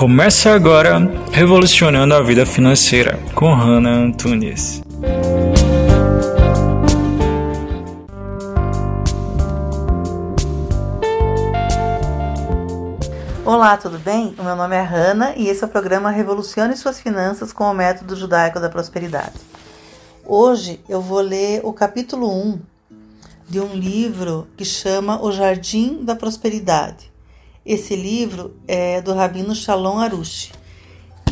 Começa agora Revolucionando a Vida Financeira com Hannah Antunes. Olá, tudo bem? O meu nome é Hannah e esse é o programa Revolucione Suas Finanças com o Método Judaico da Prosperidade. Hoje eu vou ler o capítulo 1 de um livro que chama O Jardim da Prosperidade esse livro é do Rabino Shalom Arush.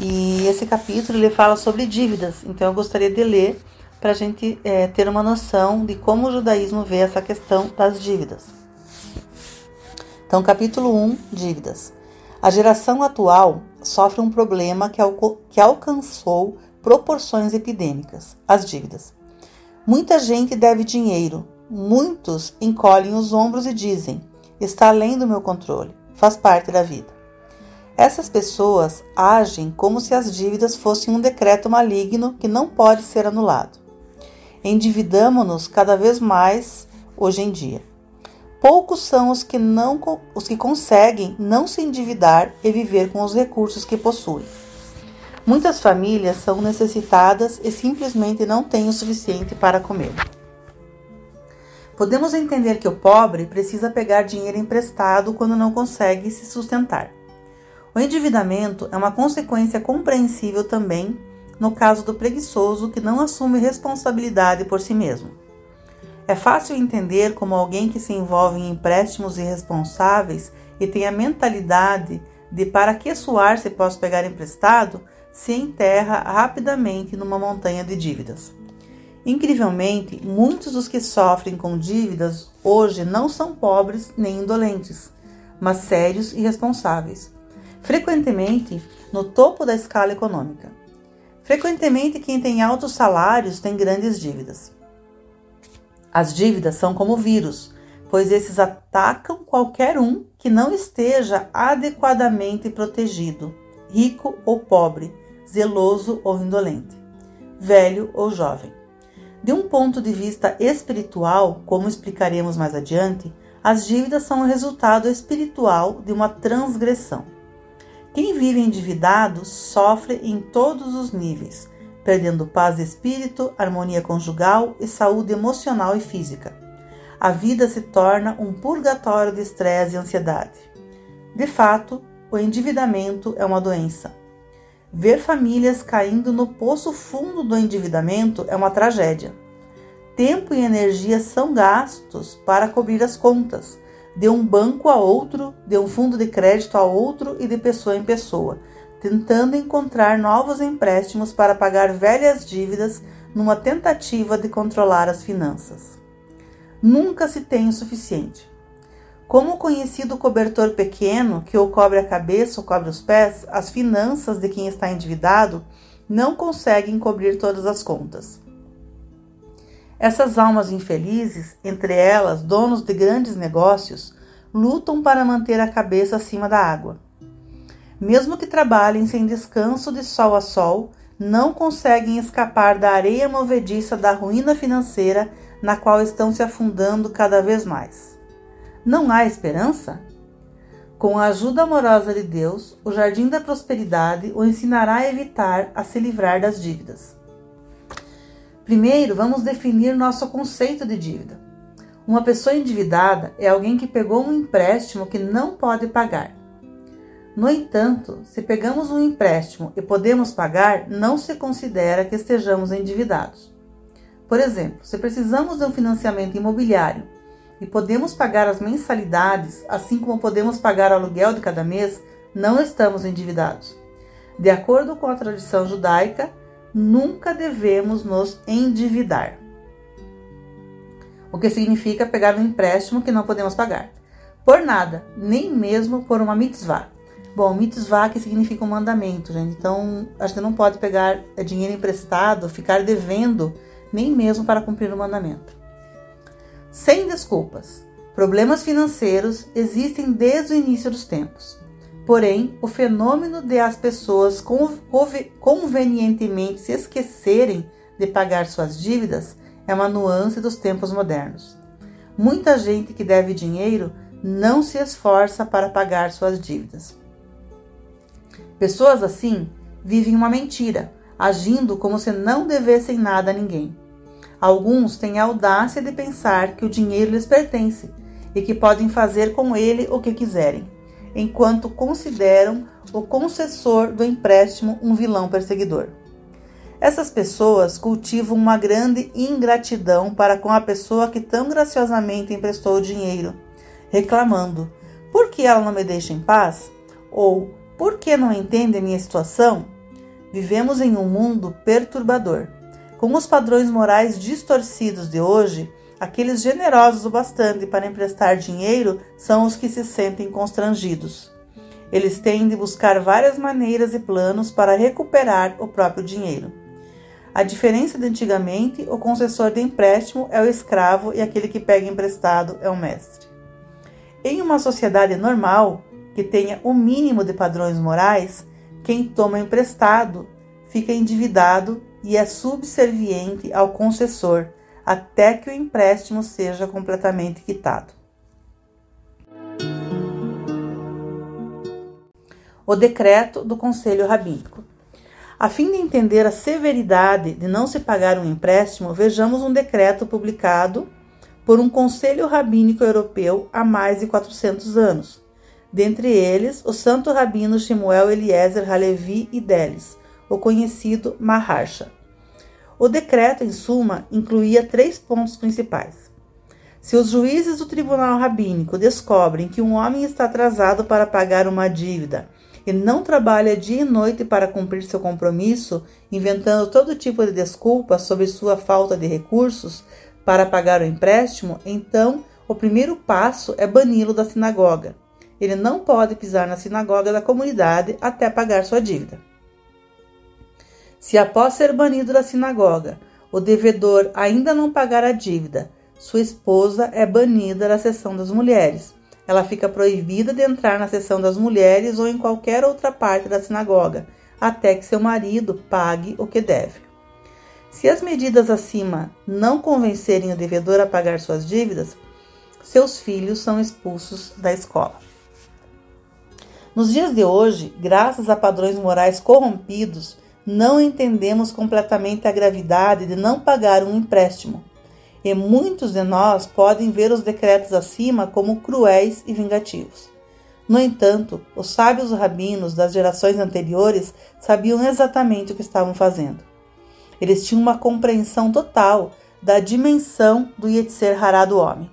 E esse capítulo ele fala sobre dívidas. Então eu gostaria de ler para a gente é, ter uma noção de como o judaísmo vê essa questão das dívidas. Então, capítulo 1: Dívidas. A geração atual sofre um problema que, que alcançou proporções epidêmicas: as dívidas. Muita gente deve dinheiro, muitos encolhem os ombros e dizem: está além do meu controle faz parte da vida. Essas pessoas agem como se as dívidas fossem um decreto maligno que não pode ser anulado. Endividamo-nos cada vez mais hoje em dia. Poucos são os que, não, os que conseguem não se endividar e viver com os recursos que possuem. Muitas famílias são necessitadas e simplesmente não têm o suficiente para comer. Podemos entender que o pobre precisa pegar dinheiro emprestado quando não consegue se sustentar. O endividamento é uma consequência compreensível também no caso do preguiçoso que não assume responsabilidade por si mesmo. É fácil entender como alguém que se envolve em empréstimos irresponsáveis e tem a mentalidade de para que suar se posso pegar emprestado se enterra rapidamente numa montanha de dívidas. Incrivelmente, muitos dos que sofrem com dívidas hoje não são pobres nem indolentes, mas sérios e responsáveis, frequentemente no topo da escala econômica. Frequentemente, quem tem altos salários tem grandes dívidas. As dívidas são como vírus, pois esses atacam qualquer um que não esteja adequadamente protegido, rico ou pobre, zeloso ou indolente, velho ou jovem. De um ponto de vista espiritual, como explicaremos mais adiante, as dívidas são o resultado espiritual de uma transgressão. Quem vive endividado sofre em todos os níveis, perdendo paz de espírito, harmonia conjugal e saúde emocional e física. A vida se torna um purgatório de estresse e ansiedade. De fato, o endividamento é uma doença, Ver famílias caindo no poço fundo do endividamento é uma tragédia. Tempo e energia são gastos para cobrir as contas, de um banco a outro, de um fundo de crédito a outro e de pessoa em pessoa, tentando encontrar novos empréstimos para pagar velhas dívidas numa tentativa de controlar as finanças. Nunca se tem o suficiente. Como o conhecido cobertor pequeno, que ou cobre a cabeça ou cobre os pés, as finanças de quem está endividado não conseguem cobrir todas as contas. Essas almas infelizes, entre elas donos de grandes negócios, lutam para manter a cabeça acima da água. Mesmo que trabalhem sem descanso de sol a sol, não conseguem escapar da areia movediça da ruína financeira na qual estão se afundando cada vez mais. Não há esperança? Com a ajuda amorosa de Deus, o jardim da prosperidade o ensinará a evitar a se livrar das dívidas. Primeiro, vamos definir nosso conceito de dívida. Uma pessoa endividada é alguém que pegou um empréstimo que não pode pagar. No entanto, se pegamos um empréstimo e podemos pagar, não se considera que estejamos endividados. Por exemplo, se precisamos de um financiamento imobiliário e podemos pagar as mensalidades, assim como podemos pagar o aluguel de cada mês, não estamos endividados. De acordo com a tradição judaica, nunca devemos nos endividar. O que significa pegar um empréstimo que não podemos pagar. Por nada, nem mesmo por uma mitzvah. Bom, mitzvah que significa um mandamento, gente. Então, a gente não pode pegar dinheiro emprestado, ficar devendo, nem mesmo para cumprir o mandamento. Sem desculpas. Problemas financeiros existem desde o início dos tempos. Porém, o fenômeno de as pessoas convenientemente se esquecerem de pagar suas dívidas é uma nuance dos tempos modernos. Muita gente que deve dinheiro não se esforça para pagar suas dívidas. Pessoas assim vivem uma mentira, agindo como se não devessem nada a ninguém. Alguns têm a audácia de pensar que o dinheiro lhes pertence e que podem fazer com ele o que quiserem, enquanto consideram o concessor do empréstimo um vilão perseguidor. Essas pessoas cultivam uma grande ingratidão para com a pessoa que tão graciosamente emprestou o dinheiro, reclamando: por que ela não me deixa em paz? Ou por que não entende a minha situação? Vivemos em um mundo perturbador. Com os padrões morais distorcidos de hoje, aqueles generosos o bastante para emprestar dinheiro são os que se sentem constrangidos. Eles têm de buscar várias maneiras e planos para recuperar o próprio dinheiro. A diferença de antigamente, o concessor de empréstimo é o escravo e aquele que pega emprestado é o mestre. Em uma sociedade normal, que tenha o mínimo de padrões morais, quem toma emprestado fica endividado e é subserviente ao concessor até que o empréstimo seja completamente quitado. O decreto do Conselho Rabínico. A fim de entender a severidade de não se pagar um empréstimo, vejamos um decreto publicado por um Conselho Rabínico Europeu há mais de 400 anos. Dentre eles, o santo rabino Shemuel Eliezer Halevi e o conhecido Maharsha. O decreto, em suma, incluía três pontos principais. Se os juízes do tribunal rabínico descobrem que um homem está atrasado para pagar uma dívida e não trabalha dia e noite para cumprir seu compromisso, inventando todo tipo de desculpas sobre sua falta de recursos para pagar o empréstimo, então o primeiro passo é bani-lo da sinagoga. Ele não pode pisar na sinagoga da comunidade até pagar sua dívida. Se após ser banido da sinagoga, o devedor ainda não pagar a dívida, sua esposa é banida da seção das mulheres. Ela fica proibida de entrar na seção das mulheres ou em qualquer outra parte da sinagoga, até que seu marido pague o que deve. Se as medidas acima não convencerem o devedor a pagar suas dívidas, seus filhos são expulsos da escola. Nos dias de hoje, graças a padrões morais corrompidos, não entendemos completamente a gravidade de não pagar um empréstimo, e muitos de nós podem ver os decretos acima como cruéis e vingativos. No entanto, os sábios rabinos das gerações anteriores sabiam exatamente o que estavam fazendo. Eles tinham uma compreensão total da dimensão do Yetzer Hará do homem.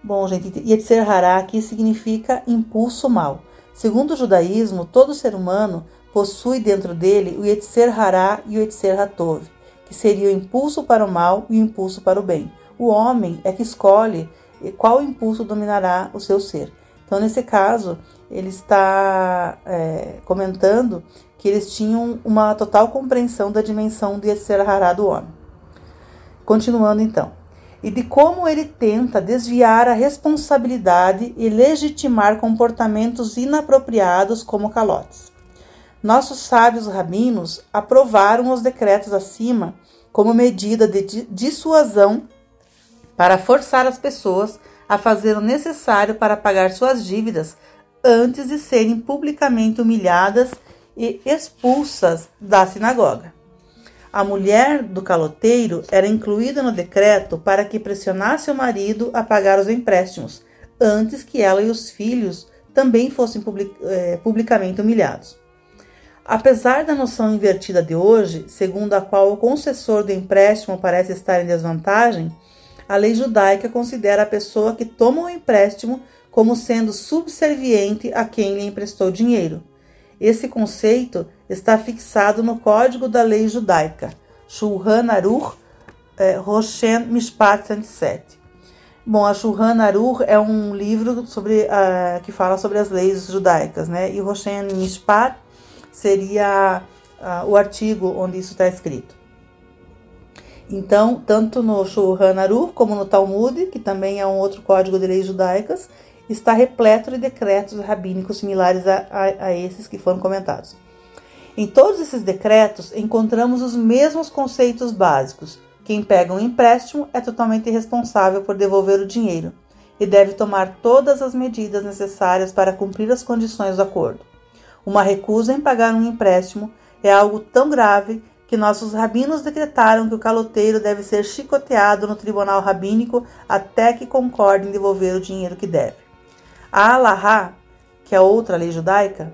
Bom, gente, Yetzer Hará aqui significa impulso mal. Segundo o judaísmo, todo ser humano possui dentro dele o Yetzer Hará e o Yetzer Hatov, que seria o impulso para o mal e o impulso para o bem. O homem é que escolhe qual impulso dominará o seu ser. Então, nesse caso, ele está é, comentando que eles tinham uma total compreensão da dimensão do Yetzer Hará do homem. Continuando então. E de como ele tenta desviar a responsabilidade e legitimar comportamentos inapropriados como calotes. Nossos sábios rabinos aprovaram os decretos acima como medida de dissuasão para forçar as pessoas a fazer o necessário para pagar suas dívidas antes de serem publicamente humilhadas e expulsas da sinagoga. A mulher do caloteiro era incluída no decreto para que pressionasse o marido a pagar os empréstimos, antes que ela e os filhos também fossem eh, publicamente humilhados. Apesar da noção invertida de hoje, segundo a qual o concessor do empréstimo parece estar em desvantagem, a lei judaica considera a pessoa que toma o empréstimo como sendo subserviente a quem lhe emprestou dinheiro. Esse conceito está fixado no Código da Lei Judaica, Shulchan Aruch eh, Roshen Mishpat 107. Bom, a Shulchan Aruch é um livro sobre, uh, que fala sobre as leis judaicas, né? E Roshen Mishpat seria uh, o artigo onde isso está escrito. Então, tanto no Shulchan Aruch como no Talmud, que também é um outro código de leis judaicas, está repleto de decretos rabínicos similares a, a, a esses que foram comentados. Em todos esses decretos encontramos os mesmos conceitos básicos. Quem pega um empréstimo é totalmente responsável por devolver o dinheiro e deve tomar todas as medidas necessárias para cumprir as condições do acordo. Uma recusa em pagar um empréstimo é algo tão grave que nossos rabinos decretaram que o caloteiro deve ser chicoteado no tribunal rabínico até que concorde em devolver o dinheiro que deve. A Alahá, que é outra lei judaica,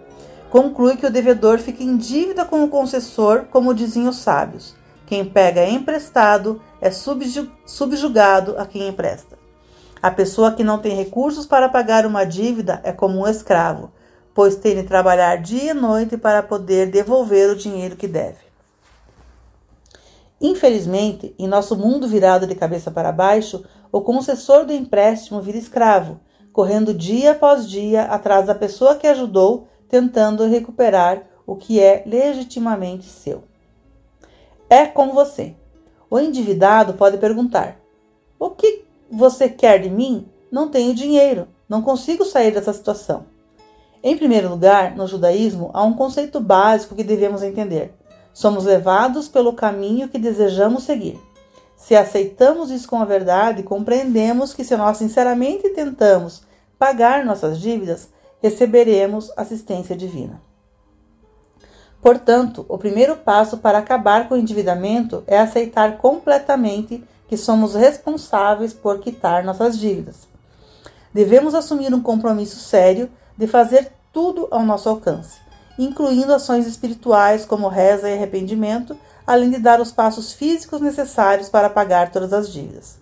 conclui que o devedor fica em dívida com o concessor, como dizem os sábios. Quem pega emprestado é subjugado a quem empresta. A pessoa que não tem recursos para pagar uma dívida é como um escravo, pois tem de trabalhar dia e noite para poder devolver o dinheiro que deve. Infelizmente, em nosso mundo virado de cabeça para baixo, o concessor do empréstimo vira escravo, correndo dia após dia atrás da pessoa que ajudou, tentando recuperar o que é legitimamente seu. É com você. O endividado pode perguntar: O que você quer de mim? Não tenho dinheiro, não consigo sair dessa situação. Em primeiro lugar, no judaísmo, há um conceito básico que devemos entender. Somos levados pelo caminho que desejamos seguir. Se aceitamos isso com a verdade, compreendemos que se nós sinceramente tentamos pagar nossas dívidas, receberemos assistência divina. Portanto, o primeiro passo para acabar com o endividamento é aceitar completamente que somos responsáveis por quitar nossas dívidas. Devemos assumir um compromisso sério de fazer tudo ao nosso alcance incluindo ações espirituais como reza e arrependimento, além de dar os passos físicos necessários para pagar todas as dívidas.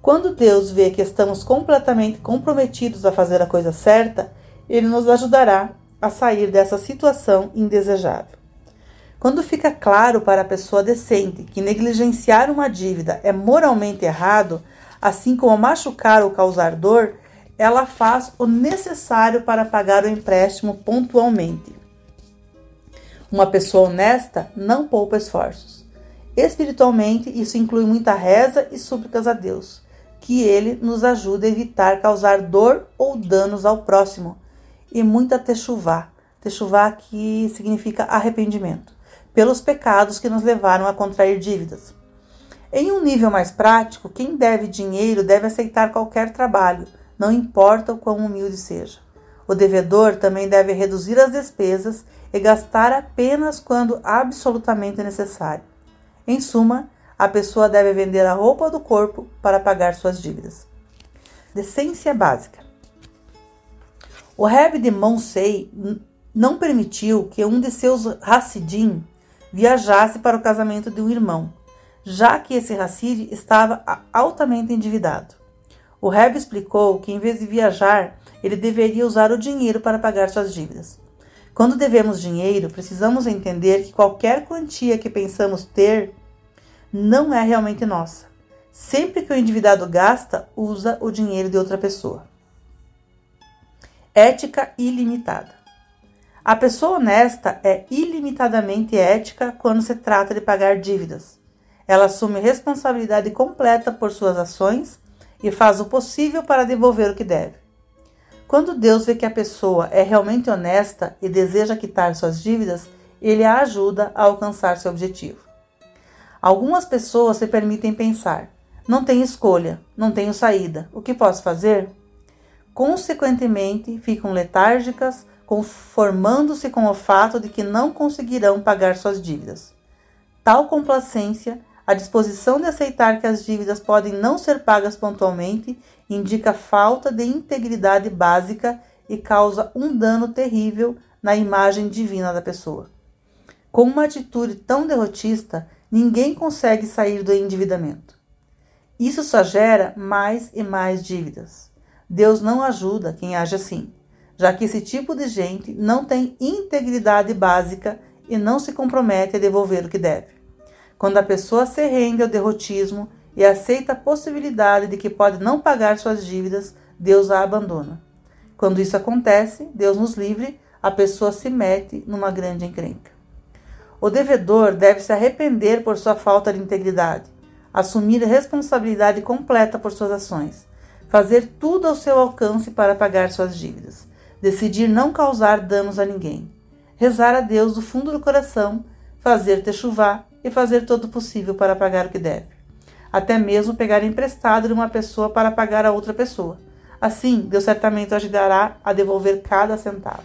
Quando Deus vê que estamos completamente comprometidos a fazer a coisa certa, Ele nos ajudará a sair dessa situação indesejável. Quando fica claro para a pessoa decente que negligenciar uma dívida é moralmente errado, assim como machucar ou causar dor, ela faz o necessário para pagar o empréstimo pontualmente. Uma pessoa honesta não poupa esforços. Espiritualmente, isso inclui muita reza e súplicas a Deus, que Ele nos ajude a evitar causar dor ou danos ao próximo, e muita techuvá, techuvá que significa arrependimento, pelos pecados que nos levaram a contrair dívidas. Em um nível mais prático, quem deve dinheiro deve aceitar qualquer trabalho, não importa o quão humilde seja. O devedor também deve reduzir as despesas e gastar apenas quando absolutamente necessário. Em suma, a pessoa deve vender a roupa do corpo para pagar suas dívidas. Decência básica. O Rebbe de Monsei não permitiu que um de seus Hassidim viajasse para o casamento de um irmão, já que esse Hassid estava altamente endividado. O Rebbe explicou que, em vez de viajar, ele deveria usar o dinheiro para pagar suas dívidas. Quando devemos dinheiro, precisamos entender que qualquer quantia que pensamos ter não é realmente nossa. Sempre que o endividado gasta, usa o dinheiro de outra pessoa. Ética ilimitada. A pessoa honesta é ilimitadamente ética quando se trata de pagar dívidas. Ela assume responsabilidade completa por suas ações e faz o possível para devolver o que deve. Quando Deus vê que a pessoa é realmente honesta e deseja quitar suas dívidas, ele a ajuda a alcançar seu objetivo. Algumas pessoas se permitem pensar: não tenho escolha, não tenho saída, o que posso fazer? Consequentemente, ficam letárgicas, conformando-se com o fato de que não conseguirão pagar suas dívidas. Tal complacência a disposição de aceitar que as dívidas podem não ser pagas pontualmente indica falta de integridade básica e causa um dano terrível na imagem divina da pessoa. Com uma atitude tão derrotista, ninguém consegue sair do endividamento. Isso só gera mais e mais dívidas. Deus não ajuda quem age assim, já que esse tipo de gente não tem integridade básica e não se compromete a devolver o que deve. Quando a pessoa se rende ao derrotismo e aceita a possibilidade de que pode não pagar suas dívidas, Deus a abandona. Quando isso acontece, Deus nos livre, a pessoa se mete numa grande encrenca. O devedor deve se arrepender por sua falta de integridade, assumir responsabilidade completa por suas ações, fazer tudo ao seu alcance para pagar suas dívidas, decidir não causar danos a ninguém, rezar a Deus do fundo do coração, fazer techuvá, e fazer todo o possível para pagar o que deve. Até mesmo pegar emprestado de uma pessoa para pagar a outra pessoa. Assim, Deus certamente ajudará a devolver cada centavo.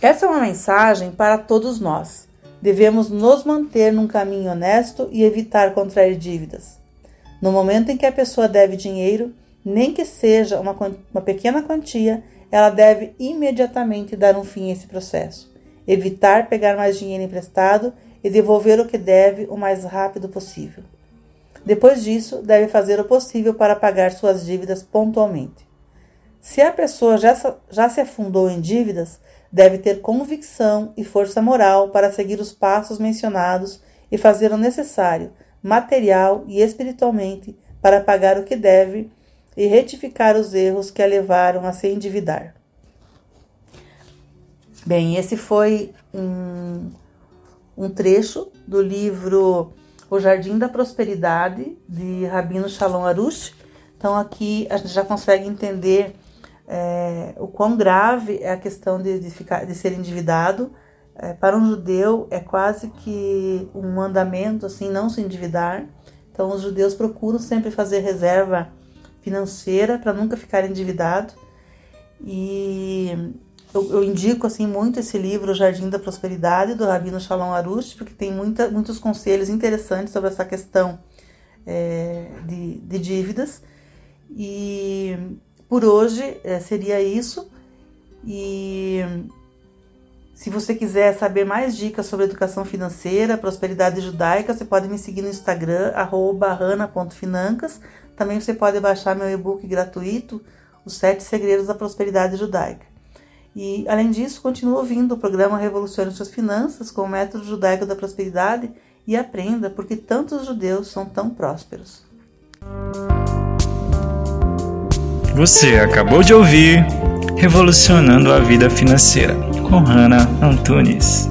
Essa é uma mensagem para todos nós. Devemos nos manter num caminho honesto e evitar contrair dívidas. No momento em que a pessoa deve dinheiro, nem que seja uma, uma pequena quantia, ela deve imediatamente dar um fim a esse processo, evitar pegar mais dinheiro emprestado e devolver o que deve o mais rápido possível. Depois disso, deve fazer o possível para pagar suas dívidas pontualmente. Se a pessoa já, já se afundou em dívidas, deve ter convicção e força moral para seguir os passos mencionados e fazer o necessário, material e espiritualmente, para pagar o que deve e retificar os erros que a levaram a se endividar. Bem, esse foi um, um trecho do livro O Jardim da Prosperidade, de Rabino Shalom Arush. Então, aqui a gente já consegue entender é, o quão grave é a questão de, de, ficar, de ser endividado. É, para um judeu é quase que um mandamento assim não se endividar. Então os judeus procuram sempre fazer reserva financeira para nunca ficar endividado. E eu, eu, indico assim muito esse livro, O Jardim da Prosperidade, do Rabino Shalom Arush, porque tem muita, muitos conselhos interessantes sobre essa questão é, de, de dívidas. E por hoje é, seria isso. E se você quiser saber mais dicas sobre educação financeira, prosperidade judaica, você pode me seguir no Instagram, rana.financas. Também você pode baixar meu e-book gratuito, Os Sete Segredos da Prosperidade Judaica. E, além disso, continue ouvindo o programa Revolucione Suas Finanças com o método judaico da prosperidade e aprenda porque tantos judeus são tão prósperos. Você acabou de ouvir Revolucionando a Vida Financeira com Hannah Antunes.